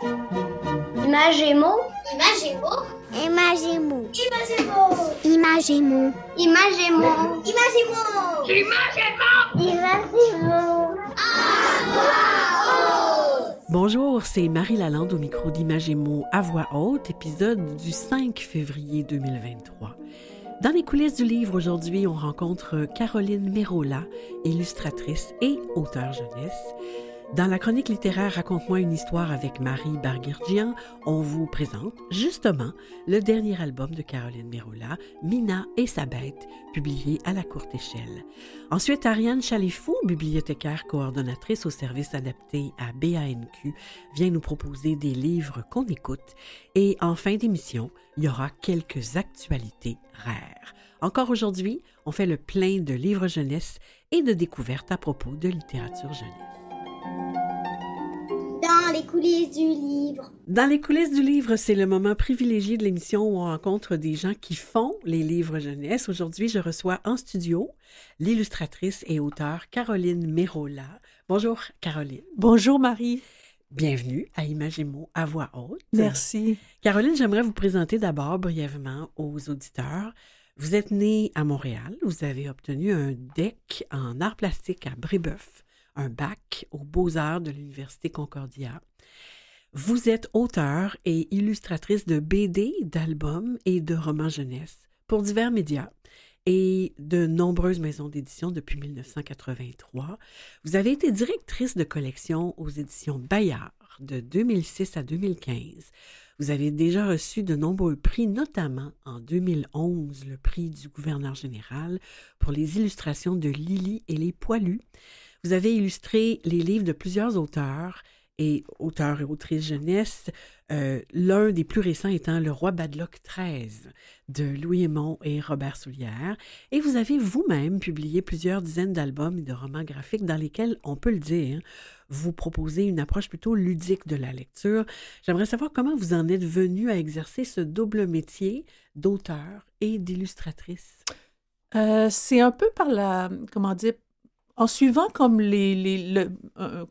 Imagémo. Imagémo. Imagémo. Imagémo. Imagémo. Imagémo. Imagémo. Imagémo. Bonjour, c'est Marie Lalande au micro d'Imagémo à voix haute, épisode du 5 février 2023. Dans les coulisses du livre aujourd'hui, on rencontre Caroline Mérola, illustratrice et auteure jeunesse. Dans la chronique littéraire Raconte-moi une histoire avec Marie Barguirgian, on vous présente justement le dernier album de Caroline Mérola, Mina et sa bête, publié à la courte échelle. Ensuite, Ariane Chalifou, bibliothécaire coordonnatrice au service adapté à BANQ, vient nous proposer des livres qu'on écoute. Et en fin d'émission, il y aura quelques actualités rares. Encore aujourd'hui, on fait le plein de livres jeunesse et de découvertes à propos de littérature jeunesse. Dans les coulisses du livre. Dans les coulisses du livre, c'est le moment privilégié de l'émission où on rencontre des gens qui font les livres jeunesse. Aujourd'hui, je reçois en studio l'illustratrice et auteure Caroline Mérola. Bonjour Caroline. Bonjour Marie. Bienvenue à Imagémo à voix haute. Merci. Caroline, j'aimerais vous présenter d'abord brièvement aux auditeurs. Vous êtes née à Montréal, vous avez obtenu un DEC en art plastique à Brébeuf, un bac aux beaux-arts de l'Université Concordia. Vous êtes auteur et illustratrice de BD, d'albums et de romans jeunesse pour divers médias et de nombreuses maisons d'édition depuis 1983. Vous avez été directrice de collection aux éditions Bayard de 2006 à 2015. Vous avez déjà reçu de nombreux prix, notamment en 2011 le prix du gouverneur général pour les illustrations de Lily et les poilus. Vous avez illustré les livres de plusieurs auteurs et auteurs et autrices jeunesse, euh, l'un des plus récents étant Le Roi Badlock XIII de Louis Aymon et Robert Soulière. Et vous avez vous-même publié plusieurs dizaines d'albums et de romans graphiques dans lesquels, on peut le dire, vous proposez une approche plutôt ludique de la lecture. J'aimerais savoir comment vous en êtes venu à exercer ce double métier d'auteur et d'illustratrice. Euh, c'est un peu par la, comment dire, en suivant comme les, les, le, euh,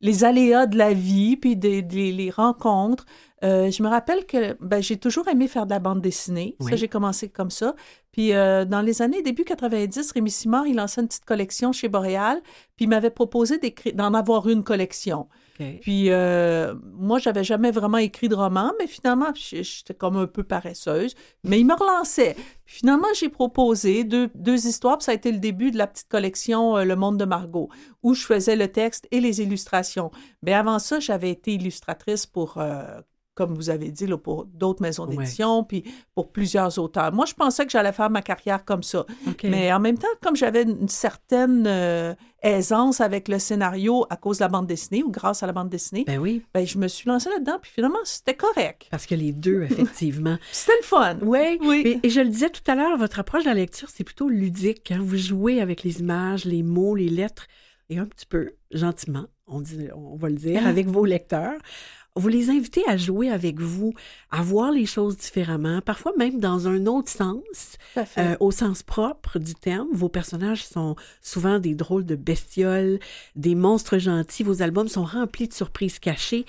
les aléas de la vie, puis des, des les rencontres. Euh, je me rappelle que ben, j'ai toujours aimé faire de la bande dessinée. Oui. Ça, j'ai commencé comme ça. Puis euh, dans les années début 90, Rémi Simard, il lançait une petite collection chez Boréal, puis il m'avait proposé d'en avoir une collection. Puis euh, moi, j'avais jamais vraiment écrit de roman, mais finalement, j'étais comme un peu paresseuse. Mais il me relançait. Finalement, j'ai proposé deux, deux histoires, ça a été le début de la petite collection euh, Le Monde de Margot, où je faisais le texte et les illustrations. Mais avant ça, j'avais été illustratrice pour, euh, comme vous avez dit, là, pour d'autres maisons Ouais. d'édition, puis pour plusieurs auteurs. Moi, je pensais que j'allais faire ma carrière comme ça. Mais en même temps, comme j'avais une certaine euh, aisance avec le scénario à cause de la bande dessinée ou grâce à la bande dessinée, Ben oui, ben, je me suis lancée là-dedans, puis finalement, c'était correct. parce que les deux, effectivement. C'était le fun. Oui, Oui. Et, et je le disais tout à l'heure, votre approche de la lecture, c'est plutôt ludique. Hein? Vous jouez avec les images, les mots, les lettres, et un petit peu, gentiment, on, dit, on va le dire, avec vos lecteurs. Vous les invitez à jouer avec vous, à voir les choses différemment, parfois même dans un autre sens, euh, au sens propre du terme. Vos personnages sont souvent des drôles de bestioles, des monstres gentils. Vos albums sont remplis de surprises cachées.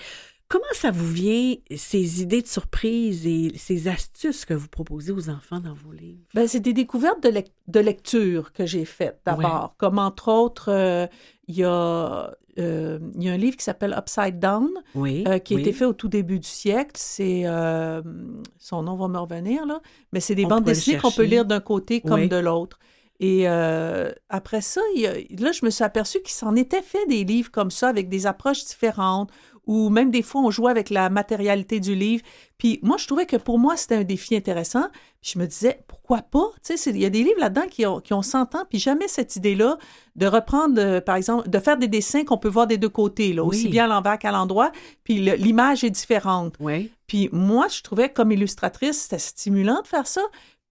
Comment ça vous vient, ces idées de surprises et ces astuces que vous proposez aux enfants dans vos livres? Ben, c'est des découvertes de lecture que j'ai faites d'abord. Comme entre autres, euh, il y, a, euh, il y a un livre qui s'appelle Upside Down, Oui. euh, qui a oui. été fait au tout début du siècle. C'est euh, son nom va me revenir là, mais c'est des On bandes dessinées qu'on peut lire d'un côté comme Oui. de l'autre. Et après ça, il y a- là, je me suis aperçue qu'il s'en était fait des livres comme ça avec des approches différentes, ou même des fois, on jouait avec la matérialité du livre. Puis moi, je trouvais que pour moi, c'était un défi intéressant. Puis je me disais, pourquoi pas? Tu sais, c'est- il y a des livres là-dedans qui ont, qui ont 100 ans, puis jamais cette idée-là de reprendre, euh, par exemple, de faire des dessins qu'on peut voir des deux côtés, là, Oui. aussi bien à l'envers qu'à l'endroit, puis le- l'image est différente. Oui. Puis moi, je trouvais comme illustratrice, c'était stimulant de faire ça.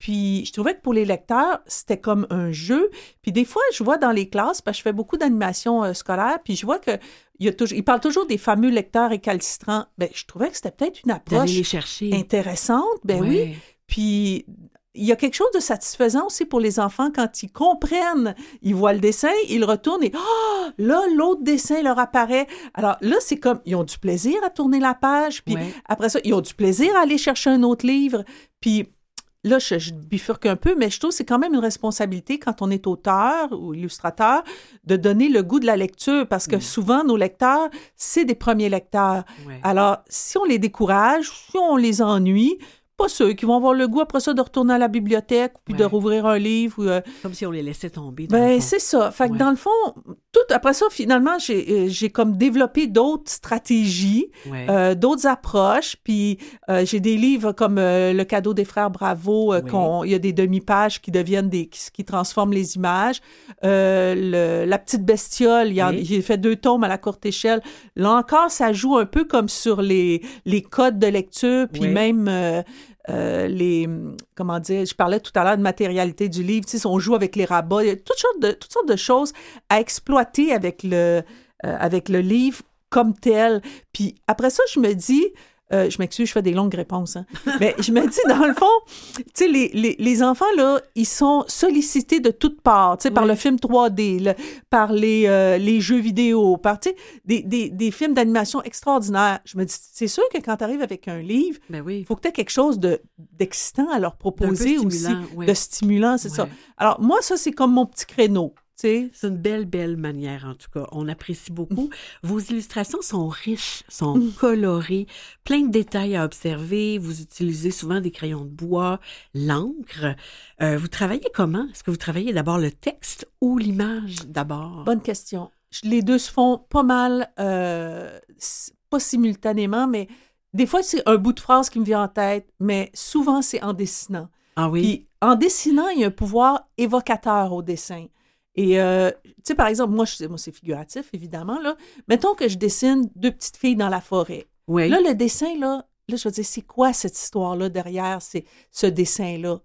Puis je trouvais que pour les lecteurs, c'était comme un jeu. Puis des fois, je vois dans les classes, parce que je fais beaucoup d'animation euh, scolaire, puis je vois que il y a toujours, ils parlent toujours des fameux lecteurs récalcitrants. Ben, je trouvais que c'était peut-être une approche les chercher. intéressante. Ben oui. Puis il y a quelque chose de satisfaisant aussi pour les enfants quand ils comprennent, ils voient le dessin, ils retournent et ah, là, l'autre dessin leur apparaît. Alors là, c'est comme, ils ont du plaisir à tourner la page, puis Ouais. après ça, ils ont du plaisir à aller chercher un autre livre, puis là, je, je bifurque un peu, mais je trouve que c'est quand même une responsabilité quand on est auteur ou illustrateur de donner le goût de la lecture, parce que souvent, nos lecteurs, c'est des premiers lecteurs. Ouais. Alors, si on les décourage, si on les ennuie, pas ceux qui vont avoir le goût après ça de retourner à la bibliothèque, puis de rouvrir un livre. ou, euh, Comme si on les laissait tomber. dans ben, c'est ça. Fait que Ouais. dans le fond, tout après ça, finalement, j'ai euh, j'ai comme développé d'autres stratégies, Ouais. euh, d'autres approches. Puis euh, j'ai des livres comme euh, Le cadeau des frères Bravo, euh, Oui. qu'on- il y a des demi-pages qui deviennent des. qui, qui transforment les images. Euh, le- La petite bestiole, Oui. j'ai fait deux tomes à la courte échelle. Là encore, ça joue un peu comme sur les, les codes de lecture, puis Oui. même. Euh, les comment dire je parlais tout à l'heure de matérialité du livre sais on joue avec les rabats il y a toutes sortes de toutes sortes de choses à exploiter avec le euh, avec le livre comme tel. Puis après ça je me dis euh, je m'excuse, je fais des longues réponses. hein. Mais je me dis, dans le fond, tu sais, les, les, les enfants, là, ils sont sollicités de toutes parts, tu sais, par le film 3D, le- par les, euh, les jeux vidéo, par, tu sais, des, des, des films d'animation extraordinaires. Je me dis, c'est sûr que quand tu arrives avec un livre, Ben oui. il faut que tu aies quelque chose de- d'excitant à leur proposer aussi, de stimulant, c'est ça. Alors, moi, ça, c'est comme mon petit créneau. C'est une belle, belle manière, en tout cas. On apprécie beaucoup. Vos illustrations sont riches, sont Mm. colorées, plein de détails à observer. Vous utilisez souvent des crayons de bois, l'encre. Euh, vous travaillez comment? Est-ce que vous travaillez d'abord le texte ou l'image d'abord? Bonne question. Les deux se font pas mal, euh, pas simultanément, mais des fois, c'est un bout de phrase qui me vient en tête, mais souvent, c'est en dessinant. Ah oui? Puis en dessinant, il y a un pouvoir évocateur au dessin. Et, euh, tu sais, par exemple, moi, je, moi c'est figuratif, évidemment, là. Mettons que je dessine deux petites filles dans la forêt. oui. Là, le dessin, là, là, je veux dire, c'est quoi cette histoire-là derrière c'est ce dessin-là?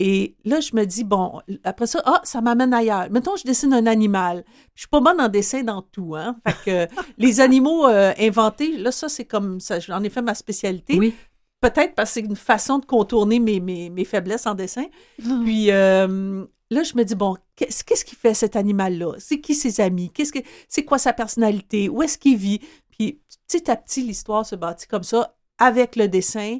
Et là, je me dis, bon, après ça, ah, ça m'amène ailleurs. Mettons, je dessine un animal. Je suis pas bonne en dessin dans tout, hein. Fait que les animaux euh, inventés, là, ça, c'est comme ça. J'en ai fait ma spécialité. oui. Peut-être parce que c'est une façon de contourner mes, mes, mes faiblesses en dessin. Ah. Puis euh, là, je me dis, bon, qu'est-ce qui fait cet animal-là? C'est qui ses amis? Qu'est-ce que c'est quoi sa personnalité? Où est-ce qu'il vit? Puis petit à petit, l'histoire se bâtit comme ça avec le dessin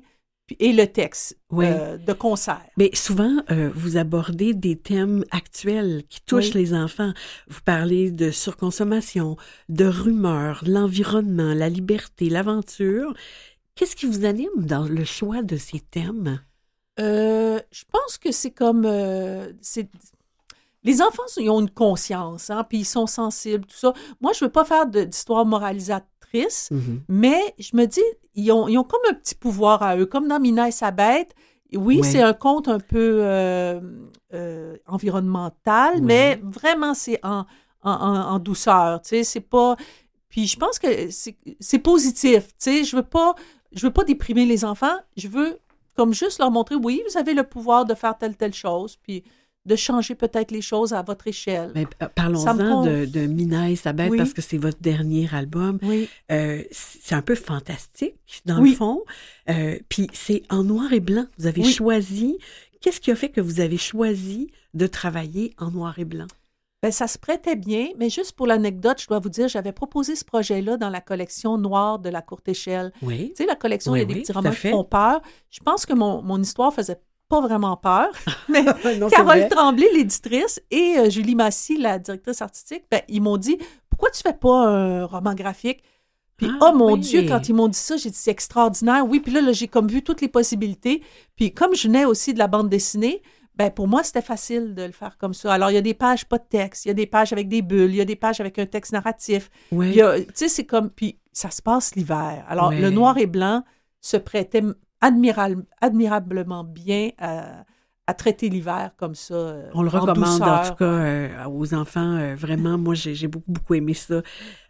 et le texte Oui. euh, de concert. Mais souvent, euh, vous abordez des thèmes actuels qui touchent Oui. les enfants. Vous parlez de surconsommation, de rumeurs, l'environnement, la liberté, l'aventure. Qu'est-ce qui vous anime dans le choix de ces thèmes? Euh, je pense que c'est comme. euh, les enfants, ils ont une conscience, hein, puis ils sont sensibles, tout ça. Moi, je veux pas faire d'histoire moralisatrice, mais je me dis, ils ont, ils ont comme un petit pouvoir à eux, comme dans Mina et sa bête. Oui, c'est un conte un peu euh, euh, environnemental, mais vraiment, c'est en, en, douceur, tu sais, c'est pas... Puis je pense que c'est c'est positif, tu sais, je veux pas... Je veux pas déprimer les enfants, je veux comme juste leur montrer, oui, vous avez le pouvoir de faire telle, telle chose, puis de changer peut-être les choses à votre échelle. Mais, euh, Parlons-en de, de Mina et sa bête Oui. parce que c'est votre dernier album. Oui. Euh, c'est un peu fantastique dans Oui. le fond. Euh, Puis c'est en noir et blanc. Vous avez choisi. Qu'est-ce qui a fait que vous avez choisi de travailler en noir et blanc? Ben, ça se prêtait bien, mais juste pour l'anecdote, je dois vous dire, j'avais proposé ce projet-là dans la collection noire de la courte échelle. Oui. Tu sais, la collection, Oui, il y a des oui, petits romans qui font peur. Je pense que mon, mon histoire faisait pas vraiment peur, mais Non, Carole. Tremblay, l'éditrice, et euh, Julie Massy, la directrice artistique, ben, ils m'ont dit pourquoi tu fais pas un roman graphique Puis, Ah, oh mon oui. Dieu, quand ils m'ont dit ça, j'ai dit c'est extraordinaire. Oui, puis là, là, j'ai comme vu toutes les possibilités. Puis, comme je venais aussi de la bande dessinée, ben pour moi, c'était facile de le faire comme ça. Alors, il y a des pages pas de texte, il y a des pages avec des bulles, il y a des pages avec un texte narratif. Oui. Tu sais, c'est comme. Puis, ça se passe l'hiver. Alors, le noir et blanc se prêtait admirablement bien à, à traiter l'hiver comme ça. euh, On le en recommande en, tout cas euh, aux enfants. euh, vraiment, moi, j'ai beaucoup, beaucoup aimé ça.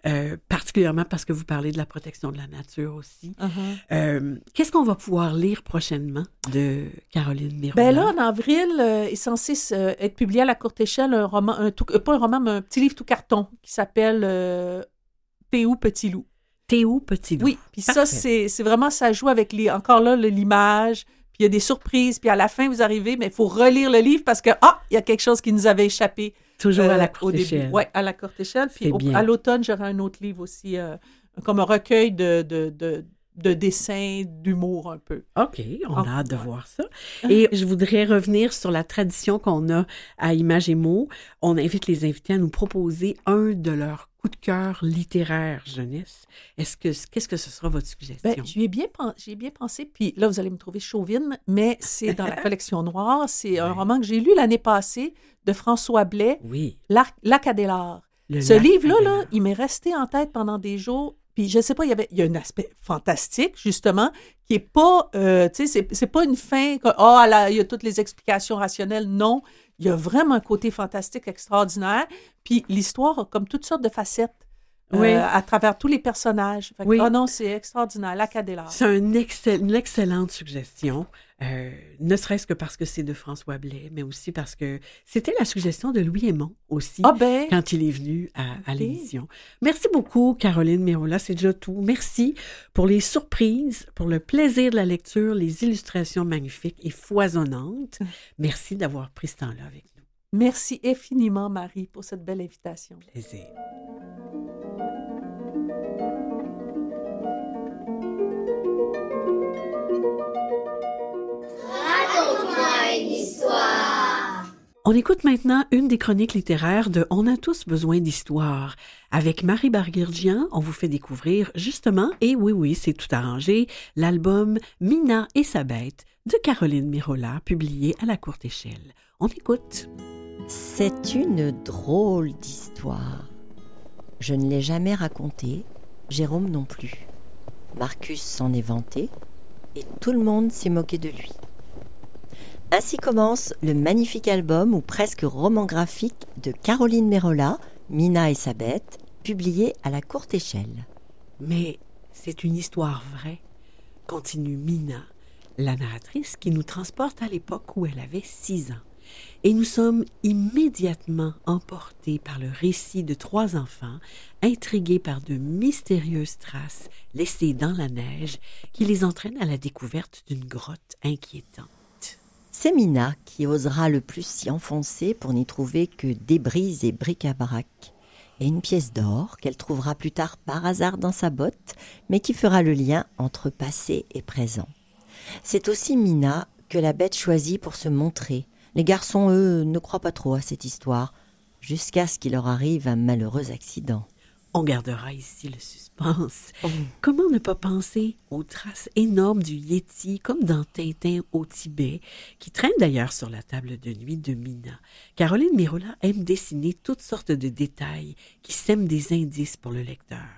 euh, particulièrement parce que vous parlez de la protection de la nature aussi. Uh-huh. Qu'est-ce qu'on va pouvoir lire prochainement de Caroline Miron? Ben là, en avril, est censé être publié à la courte échelle un roman, un tout- pas un roman, mais un petit livre tout carton qui s'appelle P.O. Petit Loup? Théo Petit Loup? Oui, puis ça, c'est vraiment, ça joue avec les, encore là, le- l'image, puis il y a des surprises, puis à la fin, vous arrivez, mais il faut relire le livre parce que, ah, il y a quelque chose qui nous avait échappé. Toujours à euh, la courte échelle. Oui, à la courte échelle. Puis au- bien. à l'automne, j'aurai un autre livre aussi, euh, comme un recueil de, de, de, de dessins, d'humour un peu. OK, on a hâte de ouais. voir ça. Et je voudrais revenir sur la tradition qu'on a à Images et mots. On invite les invités à nous proposer un de leurs coups de cœur littéraires jeunesse. Est-ce que qu'est-ce que ce sera votre suggestion? Ben, j'y ai bien, pen- j'y ai bien pensé, puis là, vous allez me trouver chauvine, mais c'est dans la collection noire. C'est un roman que j'ai lu l'année passée de François Blais, oui. L'Arc- Lac Adélard. le Ce livre-là, là, il m'est resté en tête pendant des jours. Puis je sais pas, il y avait, il y a un aspect fantastique justement qui est pas, euh, tu sais, c'est, pas une fin que oh, là, il y a toutes les explications rationnelles. Non, il y a vraiment un côté fantastique extraordinaire. Puis l'histoire a comme toutes sortes de facettes euh, Oui. à travers tous les personnages. Fait que, Oui. oh non, c'est extraordinaire. C'est un excell- une excellente suggestion, euh, ne serait-ce que parce que c'est de François Blais, mais aussi parce que c'était la suggestion de Louis Aymon aussi. Ah ben, quand il est venu à, à Ok. l'émission. Merci beaucoup, Caroline Mérola. C'est déjà tout. Merci pour les surprises, pour le plaisir de la lecture, les illustrations magnifiques et foisonnantes. Merci d'avoir pris ce temps-là avec nous. Merci infiniment, Marie, pour cette belle invitation. On écoute maintenant une des chroniques littéraires de On a tous besoin d'histoire. Avec Marie Barguirgian, on vous fait découvrir justement, et oui, oui, c'est tout arrangé, l'album Mina et sa bête de Caroline Mirola, publié à la courte échelle. On écoute. C'est une drôle d'histoire. Je ne l'ai jamais racontée, Jérôme non plus. Marcus s'en est vanté et tout le monde s'est moqué de lui. Ainsi commence le magnifique album ou presque roman graphique de Caroline Mérola, Mina et sa bête, publié à la courte échelle. Mais c'est une histoire vraie, continue Mina, la narratrice qui nous transporte à l'époque où elle avait six ans. Et nous sommes immédiatement emportés par le récit de trois enfants, intrigués par de mystérieuses traces laissées dans la neige qui les entraînent à la découverte d'une grotte inquiétante. C'est Mina qui osera le plus s'y enfoncer pour n'y trouver que débris et bric-à-brac. Et une pièce d'or qu'elle trouvera plus tard par hasard dans sa botte, mais qui fera le lien entre passé et présent. C'est aussi Mina que la bête choisit pour se montrer. Les garçons, eux, ne croient pas trop à cette histoire, jusqu'à ce qu'il leur arrive un malheureux accident. On gardera ici le suspense. Comment ne pas penser aux traces énormes du Yéti, comme dans Tintin au Tibet, qui traînent d'ailleurs sur la table de nuit de Mina? Caroline Mirola aime dessiner toutes sortes de détails qui sèment des indices pour le lecteur.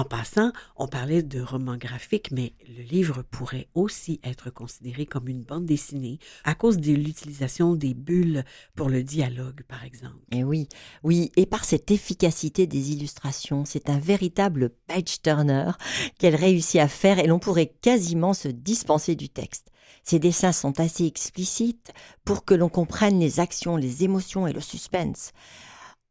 En passant, on parlait de roman graphique, mais le livre pourrait aussi être considéré comme une bande dessinée à cause de l'utilisation des bulles pour le dialogue, par exemple. Et oui, oui, et par cette efficacité des illustrations, c'est un véritable page turner qu'elle réussit à faire et l'on pourrait quasiment se dispenser du texte. Ses dessins sont assez explicites pour que l'on comprenne les actions, les émotions et le suspense.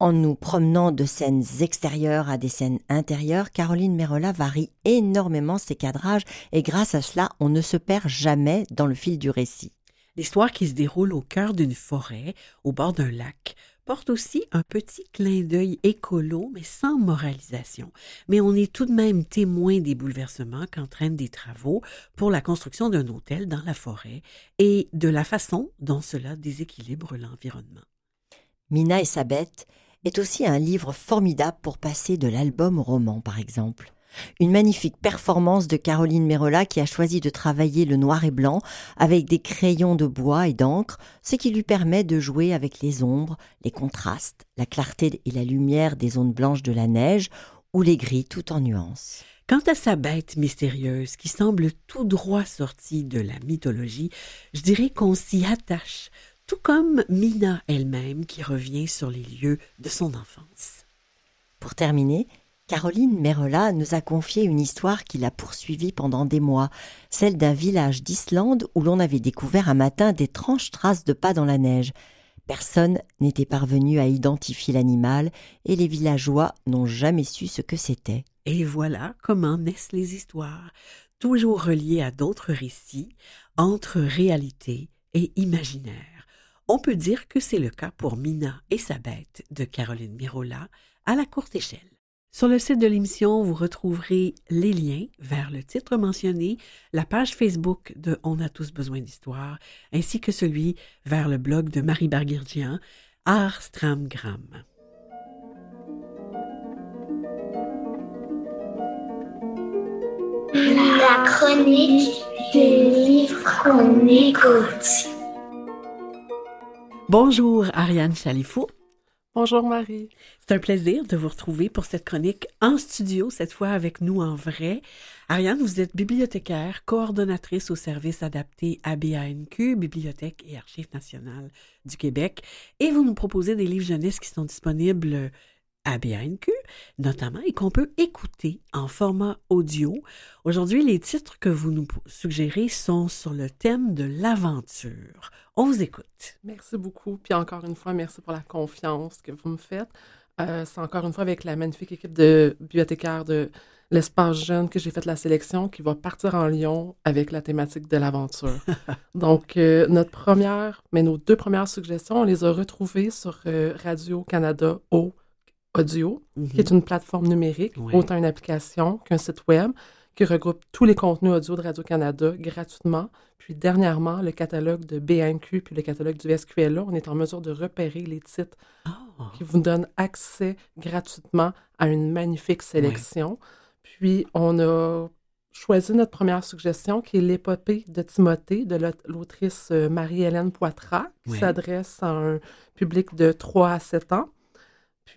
En nous promenant de scènes extérieures à des scènes intérieures, Caroline Mérola varie énormément ses cadrages et grâce à cela, on ne se perd jamais dans le fil du récit. L'histoire qui se déroule au cœur d'une forêt, au bord d'un lac, porte aussi un petit clin d'œil écolo, mais sans moralisation. Mais on est tout de même témoin des bouleversements qu'entraînent des travaux pour la construction d'un hôtel dans la forêt et de la façon dont cela déséquilibre l'environnement. Mina et sa bête est aussi un livre formidable pour passer de l'album au roman, par exemple. Une magnifique performance de Caroline Mérola qui a choisi de travailler le noir et blanc avec des crayons de bois et d'encre, ce qui lui permet de jouer avec les ombres, les contrastes, la clarté et la lumière des zones blanches de la neige ou les gris tout en nuances. Quant à sa bête mystérieuse qui semble tout droit sortie de la mythologie, je dirais qu'on s'y attache, tout comme Mina elle-même qui revient sur les lieux de son enfance. Pour terminer, Caroline Mérola nous a confié une histoire qui l'a poursuivie pendant des mois, celle d'un village d'Islande où l'on avait découvert un matin d'étranges traces de pas dans la neige. Personne n'était parvenu à identifier l'animal et les villageois n'ont jamais su ce que c'était. Et voilà comment naissent les histoires, toujours reliées à d'autres récits, entre réalité et imaginaire. On peut dire que c'est le cas pour Mina et sa bête de Caroline Mirola à la courte échelle. Sur le site de l'émission, vous retrouverez les liens vers le titre mentionné, la page Facebook de On a tous besoin d'histoire, ainsi que celui vers le blog de Marie Barguirgian, Art Stramgram. La chronique des livres qu'on écoute. Bonjour Ariane Chalifou. Bonjour Marie. C'est un plaisir de vous retrouver pour cette chronique en studio, cette fois avec nous en vrai. Ariane, vous êtes bibliothécaire, coordonnatrice au service adapté ABANQ, Bibliothèque et Archives nationales du Québec, et vous nous proposez des livres jeunesse qui sont disponibles à BANQ, notamment, et qu'on peut écouter en format audio. Aujourd'hui, les titres que vous nous suggérez sont sur le thème de l'aventure. On vous écoute. Merci beaucoup. Puis encore une fois, merci pour la confiance que vous me faites. Euh, c'est encore une fois avec la magnifique équipe de bibliothécaires de l'espace jeune que j'ai fait la sélection qui va partir en Lyon avec la thématique de l'aventure. Donc, euh, notre première, mais nos deux premières suggestions, on les a retrouvées sur euh, Radio-Canada au audio, qui est une plateforme numérique, Oui. autant une application qu'un site web, qui regroupe tous les contenus audio de Radio-Canada gratuitement. Puis dernièrement, le catalogue de BNQ puis le catalogue du SQLA, on est en mesure de repérer les titres Oh, qui vous donnent accès gratuitement à une magnifique sélection. Puis on a choisi notre première suggestion, qui est l'épopée de Timothée de l'aut- l'autrice euh, Marie-Hélène Poitras, qui Oui. s'adresse à un public de 3 à 7 ans.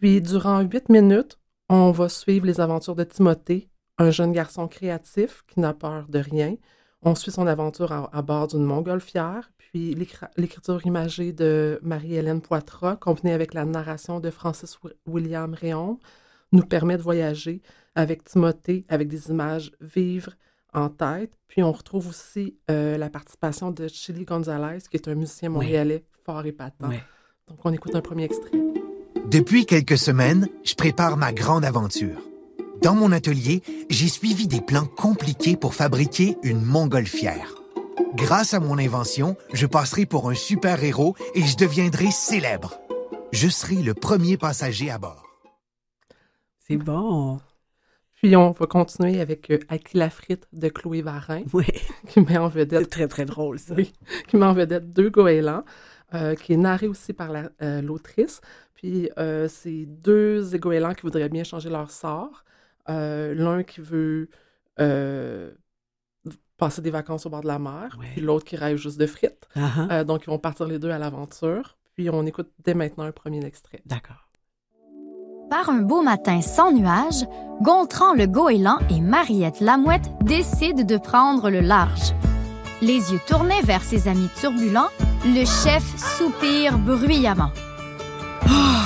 Puis durant 8 minutes, on va suivre les aventures de Timothée, un jeune garçon créatif qui n'a peur de rien. On suit son aventure à, à bord d'une montgolfière, puis l'écriture imagée de Marie-Hélène Poitras, combinée avec la narration de Francis Wi- William Réon, nous permet de voyager avec Timothée, avec des images vives en tête. Puis on retrouve aussi euh, la participation de Chili Gonzalez, qui est un musicien Oui. montréalais fort épatant. Donc on écoute un premier extrait. Depuis quelques semaines, je prépare ma grande aventure. Dans mon atelier, j'ai suivi des plans compliqués pour fabriquer une montgolfière. Grâce à mon invention, je passerai pour un super-héros et je deviendrai célèbre. Je serai le premier passager à bord. C'est bon. Puis on va continuer avec euh, Aki la frite de Chloé Varin, Oui, qui met en c'est vedette très, très drôle, ça. Oui, qui met en vedette deux goélands, euh, qui est narré aussi par la- euh, l'autrice. Puis euh, c'est deux goélands qui voudraient bien changer leur sort. Euh, L'un qui veut euh, passer des vacances au bord de la mer, Ouais. puis l'autre qui rêve juste de frites. Euh, donc ils vont partir les deux à l'aventure. Puis on écoute dès maintenant un premier extrait. D'accord. Par un beau matin sans nuages, Gontran le goéland et Mariette la mouette décident de prendre le large. Les yeux tournés vers ses amis turbulents, le chef soupire bruyamment. Ah!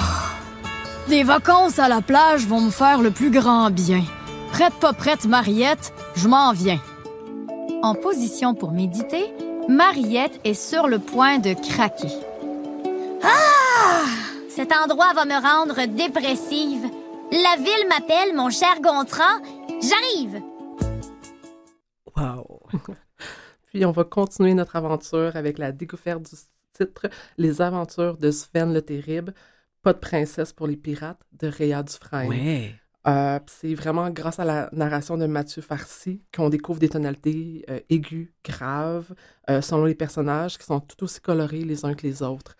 Des vacances à la plage vont me faire le plus grand bien. Prête pas prête, Mariette, je m'en viens. En position pour méditer, Mariette est sur le point de craquer. Cet endroit va me rendre dépressive. La ville m'appelle, mon cher Gontran. J'arrive. Puis on va continuer notre aventure avec la découverte du titre Les aventures de Sven le Terrible. Pas de princesse pour les pirates de Réa Dufresne. Ouais. Euh, c'est vraiment grâce à la narration de Mathieu Farcy qu'on découvre des tonalités euh, aiguës, graves, euh, selon les personnages qui sont tout aussi colorés les uns que les autres.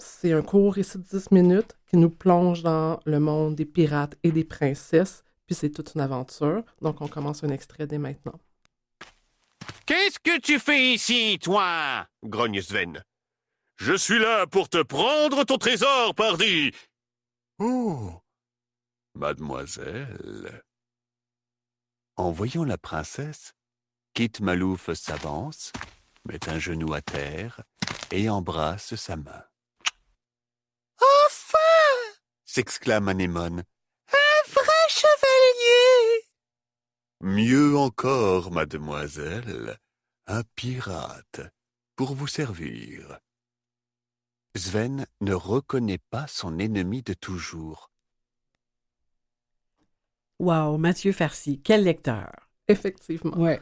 C'est un court récit de 10 minutes qui nous plonge dans le monde des pirates et des princesses, puis c'est toute une aventure. Donc on commence un extrait dès maintenant. Qu'est-ce que tu fais ici, toi? grogne Sven. Je suis là pour te prendre ton trésor, pardi. Oh, mademoiselle. En voyant la princesse, Kit Malouf s'avance, met un genou à terre et embrasse sa main. Enfin s'exclame Anémone. Un vrai chevalier Mieux encore, mademoiselle, un pirate pour vous servir. Sven ne reconnaît pas son ennemi de toujours. Wow, Mathieu Farcy, quel lecteur. Effectivement. Ouais.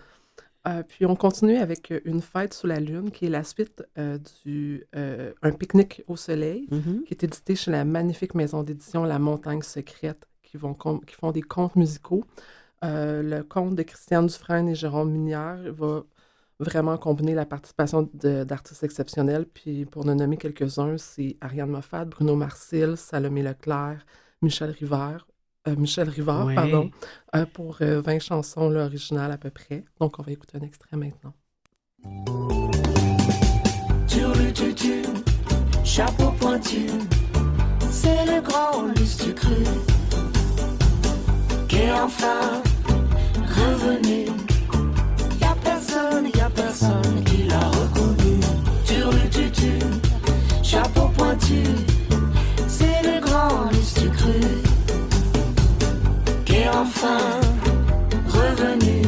Euh, puis on continue avec Une fête sous la lune, qui est la suite euh, du euh, Un pique-nique au soleil, Mhm. qui est édité chez la magnifique maison d'édition La Montagne Secrète, qui, vont com- qui font des contes musicaux. Euh, le conte de Christiane Dufresne et Jérôme Minière va vraiment combiner la participation d'artistes exceptionnels. Puis pour ne nommer quelques-uns, c'est Ariane Moffat, Bruno Marcil, Salomé Leclerc, Michel Rivard, euh, Michel Rivard, Ouais. pardon, euh, pour euh, 20 chansons là, originales à peu près. Donc on va écouter un extrait maintenant. Chapeau pointu, c'est le grand lustre cru qui est enfin revenu. Y a personne, y a personne qui l'a reconnu. Turlututu, chapeau pointu, c'est le grand lustre cru qui est enfin revenu.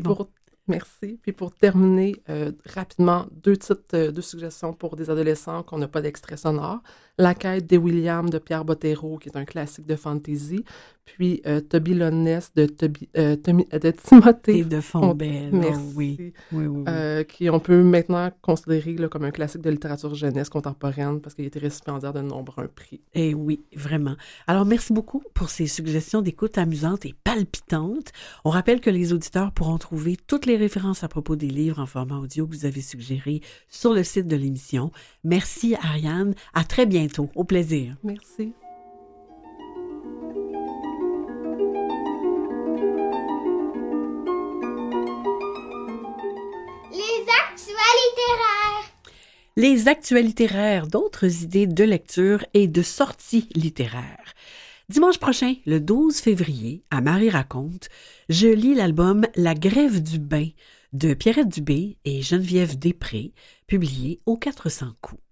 Bon. pour, merci. Puis pour terminer euh, rapidement, deux titres, euh, deux suggestions pour des adolescents qu'on n'a pas d'extrait sonore. La quête des Williams de Pierre Bottero, qui est un classique de fantasy. Puis euh, Toby Lones de, Toby, euh, de Timothée Et de Fontbelle. oh Merci. oui. Oui, oui, oui. qui on peut maintenant considérer là, comme un classique de littérature jeunesse contemporaine parce qu'il a été récipiendaire de nombreux prix. Eh oui, vraiment. Alors, merci beaucoup pour ces suggestions d'écoute amusantes et palpitantes. On rappelle que les auditeurs pourront trouver toutes les références à propos des livres en format audio que vous avez suggérés sur le site de l'émission. Merci, Ariane. À très bientôt. Au plaisir. Merci. Les actuels littéraires. Les actuels littéraires, d'autres idées de lecture et de sorties littéraires. Dimanche prochain, le 12 février, à Marie raconte, je lis l'album La grève du bain de Pierrette Dubé et Geneviève Després, publié aux 400 coups.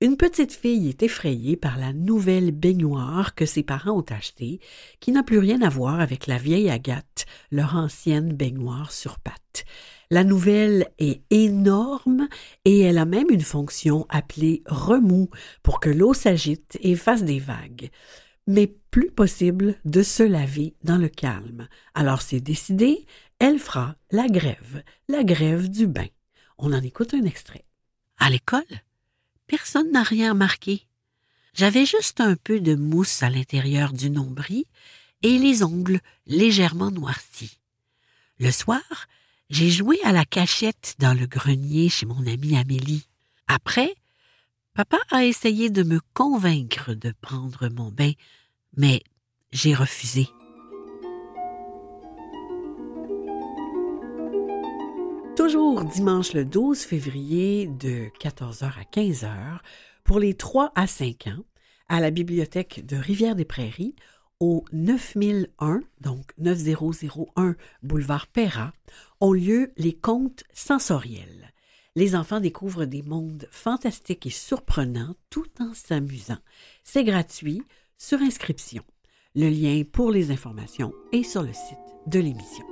Une petite fille est effrayée par la nouvelle baignoire que ses parents ont achetée, qui n'a plus rien à voir avec la vieille Agathe, leur ancienne baignoire sur pattes. La nouvelle est énorme et elle a même une fonction appelée remous pour que l'eau s'agite et fasse des vagues. Mais plus possible de se laver dans le calme. Alors c'est décidé, elle fera la grève, la grève du bain. On en écoute un extrait. À l'école, personne n'a rien remarqué. J'avais juste un peu de mousse à l'intérieur du nombril et les ongles légèrement noircis. Le soir, j'ai joué à la cachette dans le grenier chez mon amie Amélie. Après, papa a essayé de me convaincre de prendre mon bain, mais j'ai refusé. Toujours dimanche le 12 février de 14h à 15h pour les 3 à 5 ans à la bibliothèque de Rivière-des-Prairies au 9001, donc 9001 boulevard Perra, ont lieu les contes sensoriels. Les enfants découvrent des mondes fantastiques et surprenants tout en s'amusant. C'est gratuit sur inscription. Le lien pour les informations est sur le site de l'émission.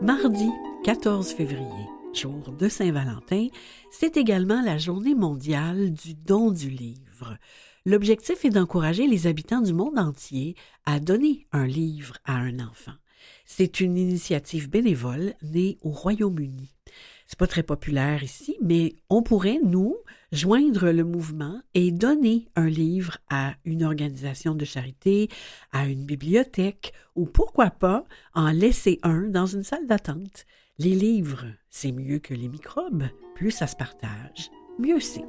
Mardi 14 février, jour de Saint-Valentin, c'est également la journée mondiale du don du livre. L'objectif est d'encourager les habitants du monde entier à donner un livre à un enfant. C'est une initiative bénévole née au Royaume-Uni. C'est pas très populaire ici, mais on pourrait, nous, joindre le mouvement et donner un livre à une organisation de charité, à une bibliothèque, ou pourquoi pas en laisser un dans une salle d'attente. Les livres, c'est mieux que les microbes. Plus ça se partage, mieux c'est.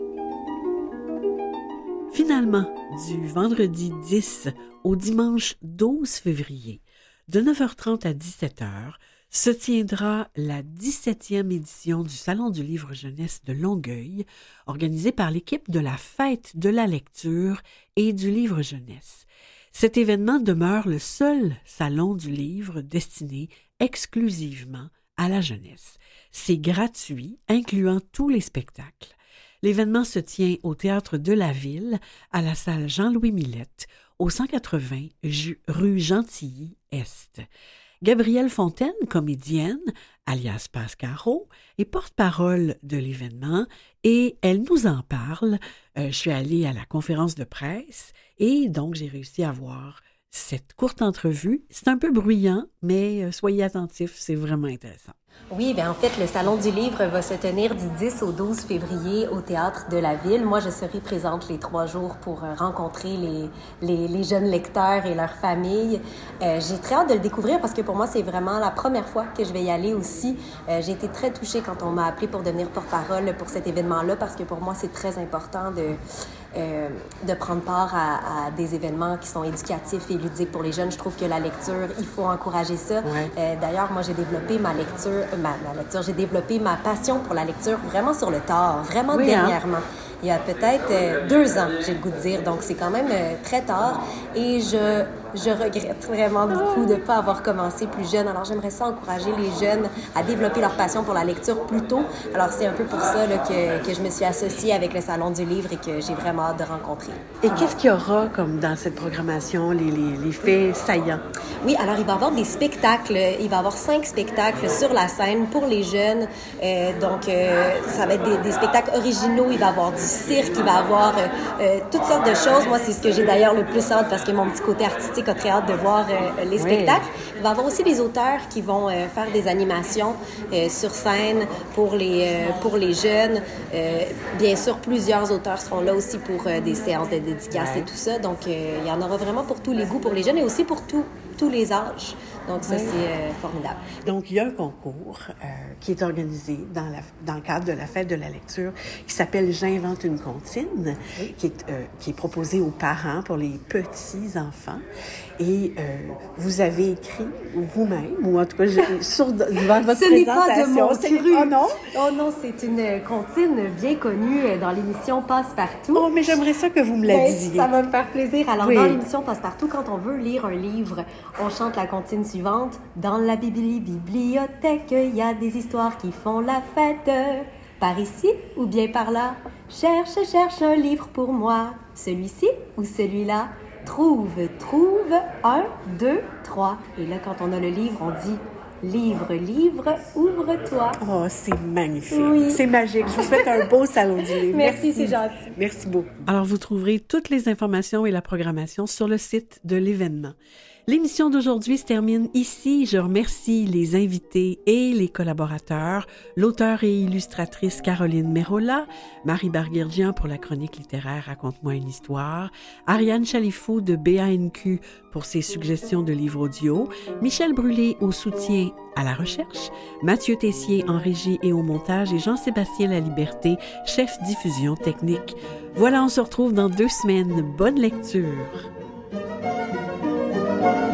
Finalement, du vendredi 10 au dimanche 12 février, de 9h30 à 17h, se tiendra la 17e édition du Salon du livre jeunesse de Longueuil, organisée par l'équipe de la Fête de la lecture et du livre jeunesse. Cet événement demeure le seul salon du livre destiné exclusivement à la jeunesse. C'est gratuit, incluant tous les spectacles. L'événement se tient au Théâtre de la Ville, à la salle Jean-Louis Millette, au 180 rue Gentilly-Est. Gabrielle Fontaine, comédienne, alias Pascaro, est porte-parole de l'événement et elle nous en parle. Euh, je suis allée à la conférence de presse et donc j'ai réussi à voir cette courte entrevue. C'est un peu bruyant, mais euh, soyez attentifs, c'est vraiment intéressant. Oui, bien en fait, le Salon du Livre va se tenir du 10 au 12 février au Théâtre de la Ville. Moi, je serai présente les trois jours pour euh, rencontrer les, les, jeunes lecteurs et leurs familles. Euh, j'ai très hâte de le découvrir parce que pour moi, c'est vraiment la première fois que je vais y aller aussi. J'ai été très touchée quand on m'a appelé pour devenir porte-parole pour cet événement-là parce que pour moi, c'est très important de, euh, de prendre part à, à, des événements qui sont éducatifs et ludiques pour les jeunes. Je trouve que la lecture, il faut encourager ça. Ouais. Euh, D'ailleurs, moi, j'ai développé ma lecture, ma, ma lecture, j'ai développé ma passion pour la lecture vraiment sur le tard, vraiment Oui, hein? dernièrement. Il y a peut-être euh, deux ans, j'ai le goût de dire. Donc, c'est quand même très tard. Et je, je regrette vraiment beaucoup de ne pas avoir commencé plus jeune. Alors, j'aimerais ça encourager les jeunes à développer leur passion pour la lecture plus tôt. Alors, c'est un peu pour ça là, que, que je me suis associée avec le Salon du Livre et que j'ai vraiment hâte de rencontrer. Et qu'est-ce qu'il y aura comme dans cette programmation, les, les, les faits saillants? Oui, alors il va y avoir des spectacles. Il va y avoir cinq spectacles sur la scène pour les jeunes. Euh, donc, euh, ça va être des, des, spectacles originaux. Il va y avoir du cirque, il va y avoir euh, euh, toutes sortes de choses. Moi, c'est ce que j'ai d'ailleurs le plus hâte parce que mon petit côté artistique a très hâte de voir euh, les Oui. spectacles. Il va y avoir aussi des auteurs qui vont euh, faire des animations euh, sur scène pour les, euh, pour les jeunes. Bien sûr, plusieurs auteurs seront là aussi pour des séances de dédicaces et tout ça. Donc, il y en aura vraiment pour tous les goûts pour les jeunes et aussi pour tout- tous les âges. Donc, ça, Oui. c'est formidable. Donc, il y a un concours qui est organisé dans, la, dans le cadre de la fête de la lecture qui s'appelle J'invente une comptine, qui, est, qui est proposé aux parents pour les petits-enfants. Et vous avez écrit vous-même, ou en tout cas, sur, devant votre Ce n'est pas de mon. Oh non? Oh non, c'est une comptine bien connue euh, dans l'émission Passe-Partout. Oh, mais j'aimerais ça que vous me la Ben, disiez. Ça va me faire plaisir. Alors, Oui. dans l'émission Passe-Partout, quand on veut lire un livre, on chante la comptine suivante. Dans la bibli bibliothèque, il y a des histoires qui font la fête. Par ici ou bien par là, cherche, cherche un livre pour moi. Celui-ci ou celui-là. Trouve, trouve, un, deux, trois. Et là, quand on a le livre, on dit Livre, livre, ouvre-toi. Oh, c'est magnifique. Oui. C'est magique. Je vous souhaite un beau salon du livre. Merci, c'est gentil. Merci beaucoup. Alors, vous trouverez toutes les informations et la programmation sur le site de l'événement. L'émission d'aujourd'hui se termine ici. Je remercie les invités et les collaborateurs, l'auteur et illustratrice Caroline Merola, Marie Barguerdian pour la chronique littéraire Raconte-moi une histoire, Ariane Chalifou de BANQ pour ses suggestions de livres audio, Michel Brûlé au soutien à la recherche, Mathieu Tessier en régie et au montage et Jean-Sébastien Laliberté, chef diffusion technique. Voilà, on se retrouve dans deux semaines. Bonne lecture. Thank you.